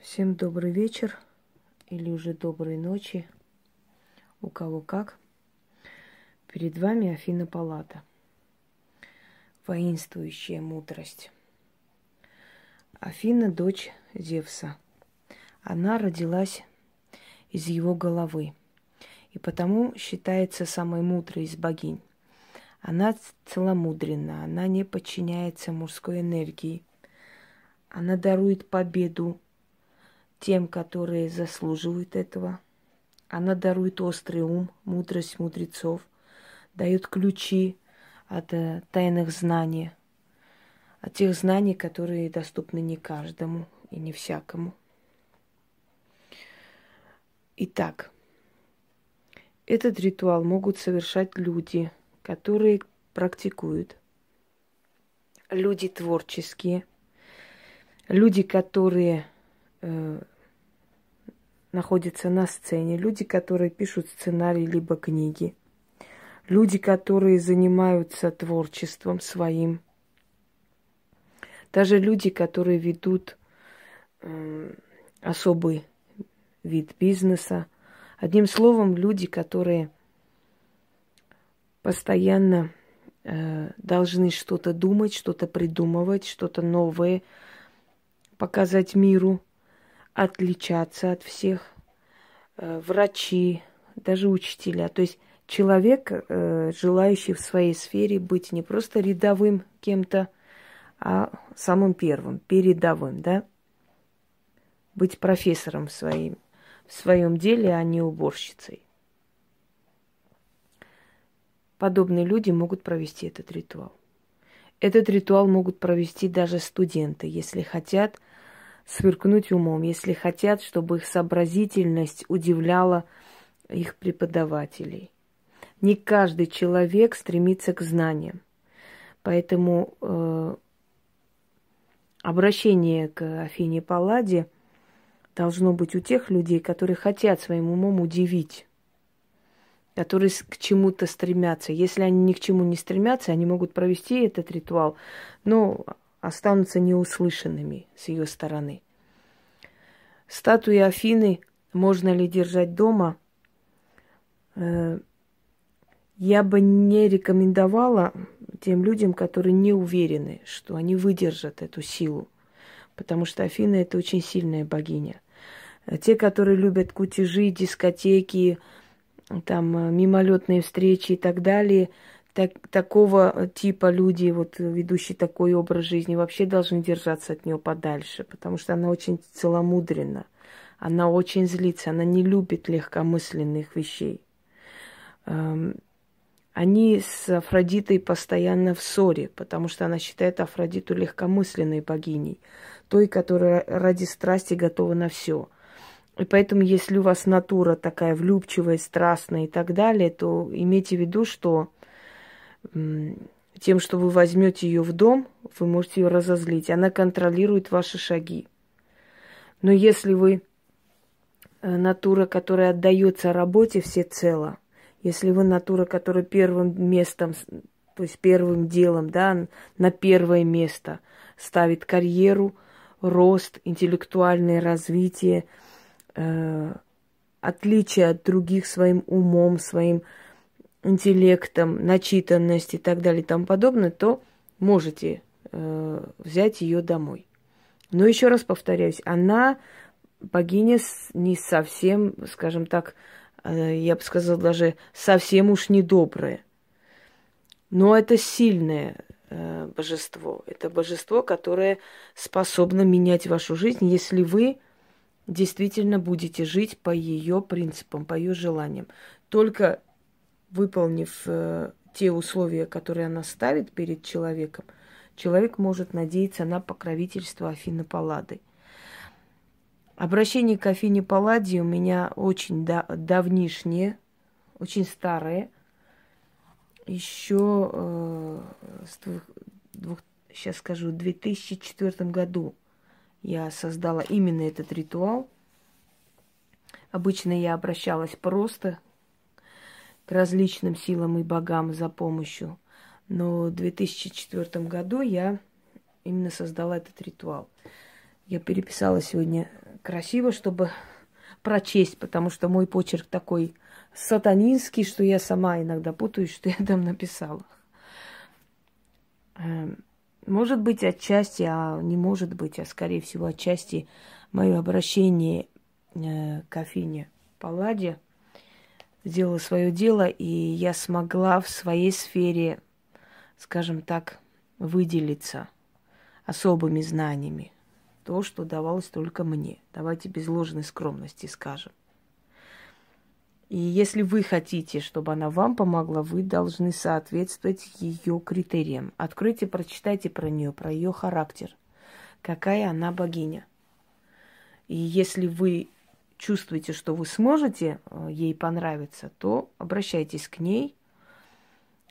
Всем добрый вечер или уже доброй ночи, у кого как. Перед вами Афина Палата, воинствующая мудрость. Афина – дочь Зевса. Она родилась из его головы, и потому считается самой мудрой из богинь. Она целомудренна, она не подчиняется мужской энергии. Она дарует победу тем, которые заслуживают этого. Она дарует острый ум, мудрость мудрецов, дает ключи от э, тайных знаний, от тех знаний, которые доступны не каждому и не всякому. Итак, этот ритуал могут совершать люди, которые практикуют, люди творческие, люди, которые э, находятся на сцене, люди, которые пишут сценарий либо книги, люди, которые занимаются творчеством своим, даже люди, которые ведут э, особый вид бизнеса. Одним словом, люди, которые постоянно э, должны что-то думать, что-то придумывать, что-то новое показать миру – отличаться от всех, э, врачи, даже учителя. То есть человек, э, желающий в своей сфере быть не просто рядовым кем-то, а самым первым, передовым, да? Быть профессором своим, в своем деле, а не уборщицей. Подобные люди могут провести этот ритуал. Этот ритуал могут провести даже студенты, если хотят – сверкнуть умом, если хотят, чтобы их сообразительность удивляла их преподавателей. Не каждый человек стремится к знаниям. Поэтому э, обращение к Афине Палладе должно быть у тех людей, которые хотят своим умом удивить, которые к чему-то стремятся. Если они ни к чему не стремятся, они могут провести этот ритуал, но останутся неуслышанными с ее стороны. Статуи Афины можно ли держать дома? Э, я бы не рекомендовала тем людям, которые не уверены, что они выдержат эту силу. Потому что Афина это очень сильная богиня. Те, которые любят кутежи, дискотеки, там мимолетные встречи и так далее – так, такого типа люди, вот ведущие такой образ жизни, вообще должны держаться от нее подальше, потому что она очень целомудренна, она очень злится, она не любит легкомысленных вещей. Эм, они с Афродитой постоянно в ссоре, потому что она считает Афродиту легкомысленной богиней, той, которая ради страсти готова на все. И поэтому, если у вас натура такая влюбчивая, страстная и так далее, то имейте в виду, что тем, что вы возьмете ее в дом, вы можете ее разозлить. Она контролирует ваши шаги. Но если вы э, натура, которая отдается работе всецело, если вы натура, которая первым местом, то есть первым делом, да, на первое место ставит карьеру, рост, интеллектуальное развитие, э, отличие от других своим умом, своим интеллектом, начитанность и так далее и тому подобное, то можете э, взять ее домой. Но еще раз повторяюсь, она богиня не совсем, скажем так, э, я бы сказала, даже совсем уж недобрая. Но это сильное э, божество. Это божество, которое способно менять вашу жизнь, если вы действительно будете жить по ее принципам, по ее желаниям. Только выполнив э, те условия, которые она ставит перед человеком, человек может надеяться на покровительство Афины Паллады. Обращение к Афине Палладе у меня очень да- давнишнее, очень старое. Еще э, с двух, двух, сейчас скажу, в 2004 году я создала именно этот ритуал. Обычно я обращалась просто к различным силам и богам за помощью. Но в 2004 году я именно создала этот ритуал. Я переписала сегодня красиво, чтобы прочесть, потому что мой почерк такой сатанинский, что я сама иногда путаюсь, что я там написала. Эм, может быть, отчасти, а не может быть, а скорее всего, отчасти мое обращение э, к Афине Палладе сделало свое дело, и я смогла в своей сфере, скажем так, выделиться особыми знаниями. То, что давалось только мне. Давайте без ложной скромности скажем. И если вы хотите, чтобы она вам помогла, вы должны соответствовать ее критериям. Откройте, прочитайте про нее, про ее характер. Какая она богиня. И если вы чувствуете, что вы сможете э, ей понравиться, то обращайтесь к ней,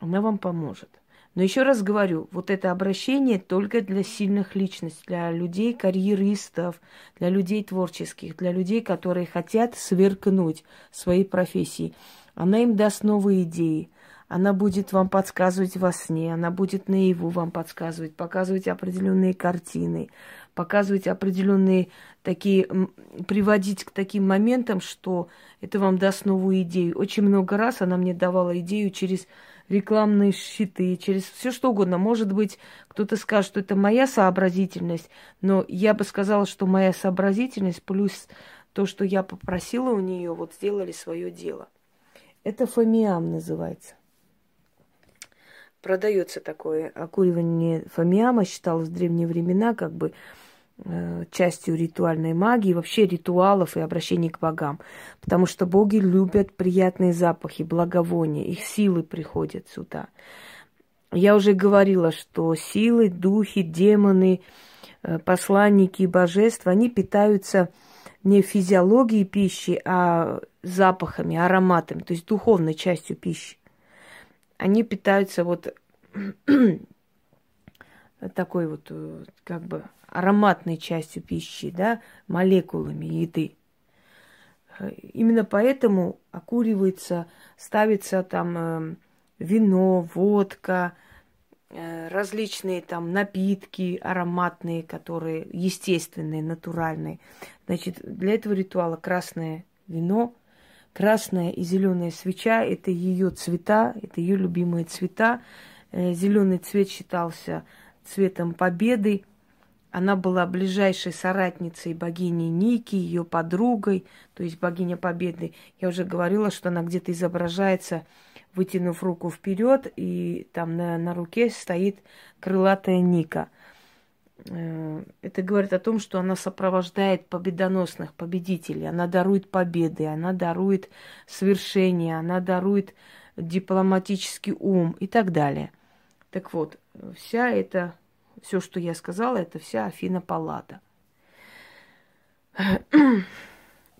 она вам поможет. Но еще раз говорю, вот это обращение только для сильных личностей, для людей карьеристов, для людей творческих, для людей, которые хотят сверкнуть своей профессии. Она им даст новые идеи. Она будет вам подсказывать во сне, она будет наяву вам подсказывать, показывать определенные картины, показывать определенные такие, приводить к таким моментам, что это вам даст новую идею. Очень много раз она мне давала идею через рекламные щиты, через все что угодно. Может быть, кто-то скажет, что это моя сообразительность, но я бы сказала, что моя сообразительность плюс то, что я попросила у нее, вот сделали свое дело. Это фомиам называется. Продается такое окуривание фомиама, считалось в древние времена как бы частью ритуальной магии, вообще ритуалов и обращений к богам. Потому что боги любят приятные запахи, благовония, их силы приходят сюда. Я уже говорила, что силы, духи, демоны, э, посланники божеств, они питаются не физиологией пищи, а запахами, ароматами, то есть духовной частью пищи. Они питаются вот такой вот, э, как бы, ароматной частью пищи, да, молекулами еды. Именно поэтому окуривается, ставится там э, вино, водка, э, различные там напитки ароматные, которые естественные, натуральные. Значит, для этого ритуала красное вино, красная и зеленая свеча – это ее цвета, это ее любимые цвета. Э, Зеленый цвет считался цветом победы, она была ближайшей соратницей богини Ники, ее подругой, то есть богиня Победы. Я уже говорила, что она где-то изображается, вытянув руку вперед, и там на, на руке стоит крылатая Ника. Э, это говорит о том, что она сопровождает победоносных победителей, она дарует победы, она дарует свершения, она дарует дипломатический ум и так далее. Так вот, вся эта все, что я сказала, это вся Афина Паллада.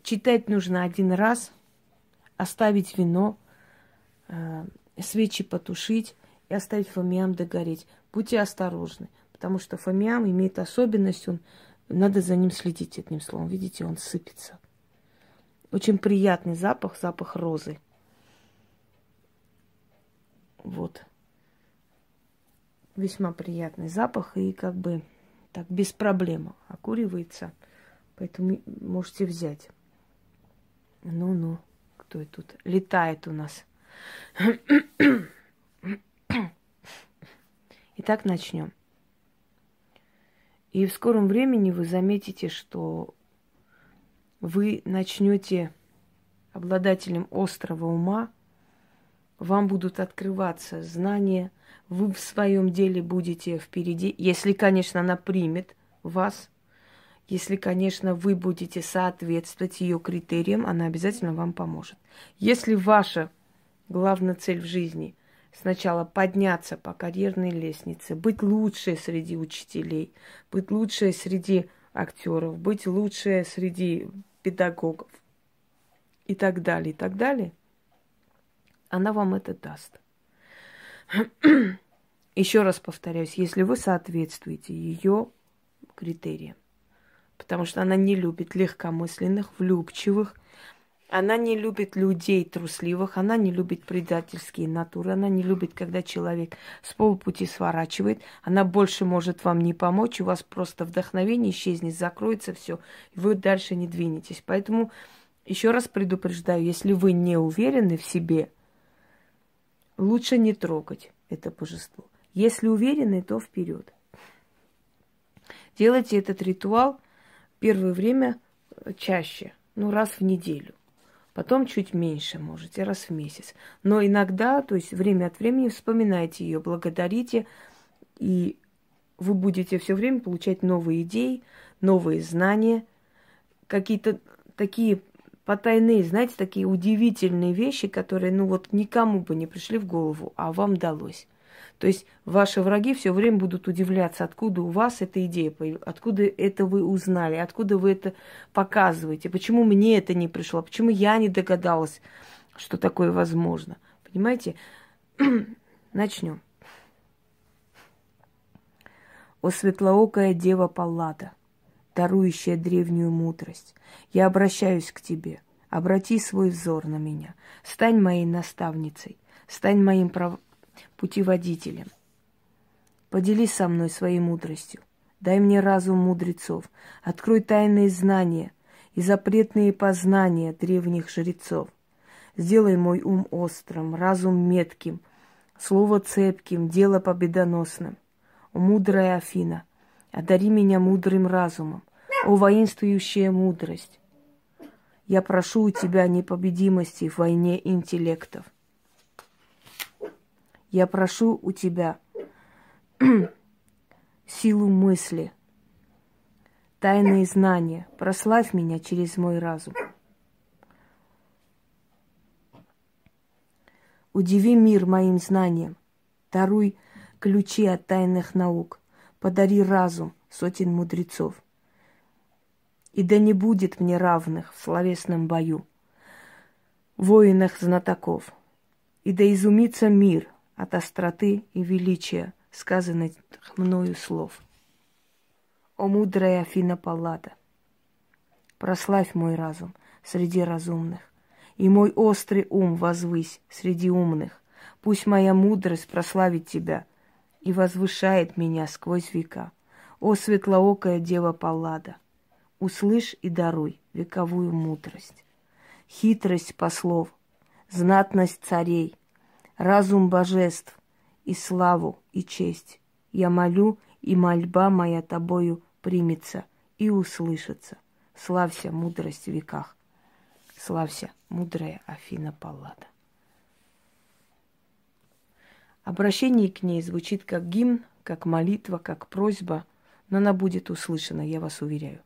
Читать нужно один раз, оставить вино, э, свечи потушить и оставить фомиам догореть. Будьте осторожны, потому что фомиам имеет особенность, он, надо за ним следить, одним словом. Видите, он сыпется. Очень приятный запах, запах розы. Вот весьма приятный запах и как бы так без проблем окуривается. Поэтому можете взять. Ну-ну, кто это тут летает у нас? Итак, начнем. И в скором времени вы заметите, что вы начнете обладателем острого ума, вам будут открываться знания – вы в своем деле будете впереди, если, конечно, она примет вас, если, конечно, вы будете соответствовать ее критериям, она обязательно вам поможет. Если ваша главная цель в жизни сначала подняться по карьерной лестнице, быть лучшей среди учителей, быть лучшей среди актеров, быть лучшей среди педагогов и так далее, и так далее, она вам это даст. Еще раз повторяюсь, если вы соответствуете ее критериям, потому что она не любит легкомысленных, влюбчивых, Она не любит людей трусливых, она не любит предательские натуры, она не любит, когда человек с полпути сворачивает. Она больше может вам не помочь, у вас просто вдохновение исчезнет, закроется все, и вы дальше не двинетесь. Поэтому еще раз предупреждаю, если вы не уверены в себе, лучше не трогать это божество. Если уверены, то вперед. Делайте этот ритуал первое время чаще, ну раз в неделю. Потом чуть меньше можете, раз в месяц. Но иногда, то есть время от времени вспоминайте ее, благодарите, и вы будете все время получать новые идеи, новые знания, какие-то такие потайные, знаете, такие удивительные вещи, которые, ну вот, никому бы не пришли в голову, а вам далось. То есть ваши враги все время будут удивляться, откуда у вас эта идея появилась, откуда это вы узнали, откуда вы это показываете, почему мне это не пришло, почему я не догадалась, что такое возможно. Понимаете? Начнем. О светлоокая дева Паллада, дарующая древнюю мудрость, я обращаюсь к тебе. Обрати свой взор на меня. Стань моей наставницей. Стань моим прав путеводителем. Поделись со мной своей мудростью. Дай мне разум мудрецов. Открой тайные знания и запретные познания древних жрецов. Сделай мой ум острым, разум метким, слово цепким, дело победоносным. Мудрая Афина, одари меня мудрым разумом, о воинствующая мудрость. Я прошу у тебя непобедимости в войне интеллектов. Я прошу у тебя силу мысли, тайные знания. Прославь меня через мой разум. Удиви мир моим знанием. Даруй ключи от тайных наук. Подари разум сотен мудрецов. И да не будет мне равных в словесном бою, воинах знатоков. И да изумится мир от остроты и величия сказанных мною слов. О мудрая Афина Паллада, прославь мой разум среди разумных, и мой острый ум возвысь среди умных. Пусть моя мудрость прославит тебя и возвышает меня сквозь века. О светлоокая Дева Паллада, услышь и даруй вековую мудрость, хитрость послов, знатность царей – разум божеств и славу и честь. Я молю, и мольба моя тобою примется и услышится. Славься, мудрость в веках. Славься, мудрая Афина Паллада. Обращение к ней звучит как гимн, как молитва, как просьба, но она будет услышана, я вас уверяю.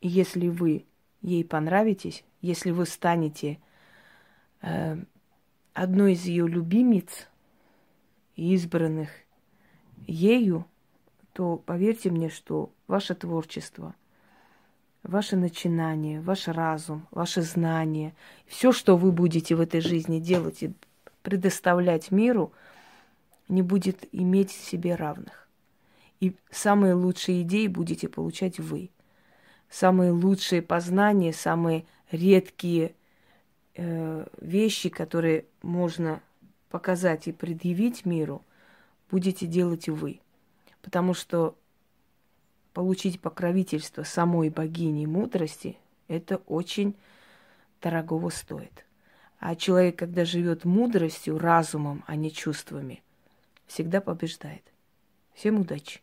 И если вы ей понравитесь, если вы станете э, одной из ее любимиц, избранных ею, то поверьте мне, что ваше творчество, ваше начинание, ваш разум, ваше знание, все, что вы будете в этой жизни делать и предоставлять миру, не будет иметь себе равных. И самые лучшие идеи будете получать вы. Самые лучшие познания, самые редкие э, вещи, которые можно показать и предъявить миру, будете делать вы. Потому что получить покровительство самой богини мудрости, это очень дорогого стоит. А человек, когда живет мудростью, разумом, а не чувствами, всегда побеждает. Всем удачи!